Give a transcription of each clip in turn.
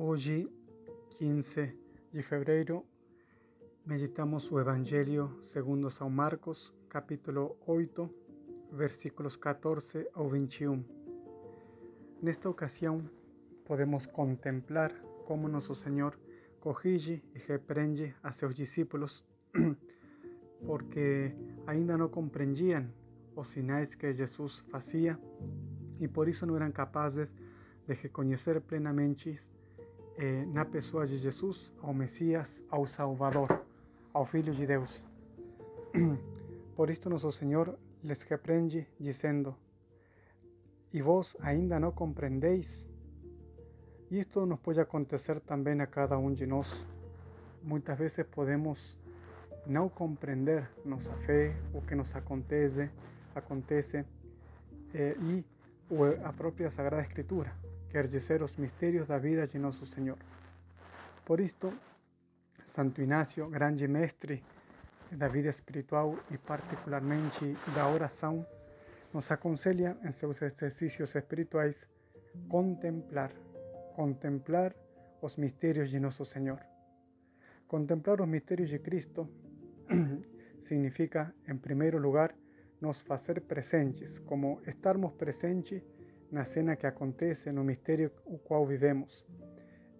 Hoje, 15 de fevereiro, meditamos o Evangelho segundo São Marcos, capítulo 8, versículos 14 ao 21. Nesta ocasião, podemos contemplar como nosso Senhor corrige e repreende a seus discípulos porque ainda não compreendiam os sinais que Jesus fazia e por isso não eram capazes de reconhecer plenamente eh, na pessoa de Jesus ao Messias, ao Salvador, ao Filho de Deus. Por isto nosso Senhor les repreende dizendo: E vós ainda não compreendeis? E isto nos pode acontecer também a cada um de nós. Muitas vezes podemos não compreender nossa fé, o que nos acontece, acontece eh, e a própria Sagrada Escritura quer dizer os mistérios da vida de nosso Senhor. Por isto, Santo Inácio, grande mestre da vida espiritual e particularmente da oração, nos aconselha em seus exercícios espirituais contemplar, contemplar os mistérios de nosso Senhor. Contemplar os mistérios de Cristo significa, em primeiro lugar, nos fazer presentes, como estarmos presentes na cena que acontece, no mistério o qual vivemos.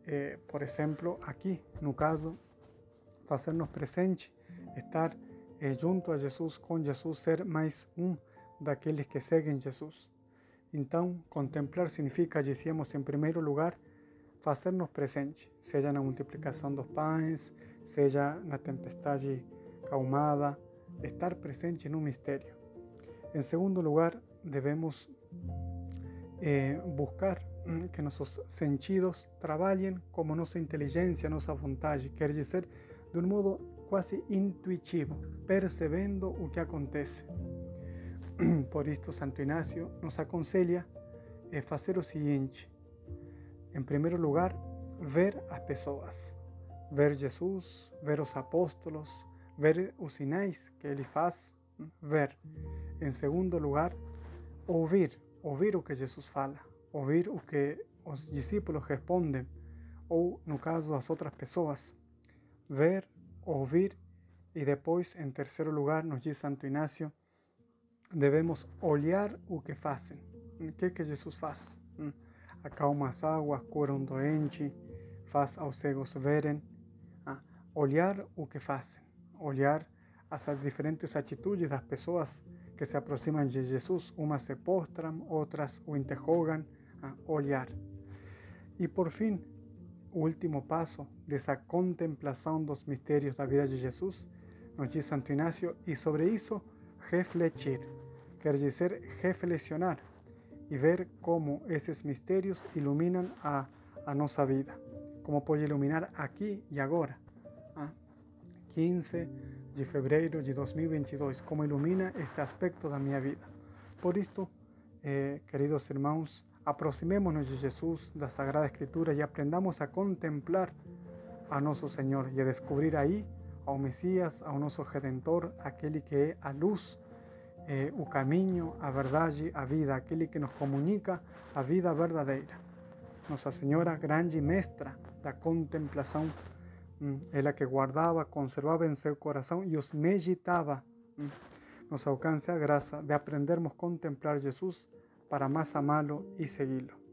Eh, por exemplo, aqui, no caso, fazer-nos presente, estar eh, junto a Jesus, com Jesus, ser mais um daqueles que seguem Jesus. Então, contemplar significa, dizíamos, em primeiro lugar, fazer-nos presente, seja na multiplicação dos pães, seja na tempestade calmada, estar presente no mistério. Em segundo lugar, devemos eh, buscar mm, que nossos sentidos trabalhem como nossa inteligência, nossa vontade, quer dizer, de um modo quase intuitivo, percebendo o que acontece. Por isto, Santo Inácio nos aconselha a fazer o seguinte: em primeiro lugar, ver as pessoas, ver Jesus, ver os apóstolos, ver os sinais que ele faz, mm, ver. Em segundo lugar, ouvir ouvir o que Jesus fala, ouvir o que os discípulos respondem, ou, no caso, as outras pessoas. Ver, ouvir e depois, em terceiro lugar, nos diz Santo Inácio, devemos olhar o que fazem. O que, que Jesus faz? Hum, acalma as águas, cura um doente, faz aos cegos verem. Ah, olhar o que fazem, olhar as diferentes atitudes das pessoas que se aproximan de Jesús, unas se postran, otras o interrogan a olhar. Y por fin, último paso dessa contemplação dos mistérios da vida de Jesus, nos diz Santo Inácio, e sobre isso refletir, quer dizer reflexionar e ver como esses mistérios iluminam a, a nossa vida, como pode iluminar aqui e agora. 15 de fevereiro de 2022, como ilumina este aspecto da minha vida. Por isto, eh, queridos irmãos, aproximemos-nos de Jesus, da Sagrada Escritura e aprendamos a contemplar a nosso Senhor e a descobrir aí ao Messias, ao nosso Redentor, aquele que é a luz, eh, o caminho, a verdade, a vida, aquele que nos comunica a vida verdadeira. Nossa Senhora, grande mestra da contemplação ela que guardava, conservava em seu coração e os meditava. Nos alcance a graça de aprendermos a contemplar Jesus para mais amá-lo e segui-lo.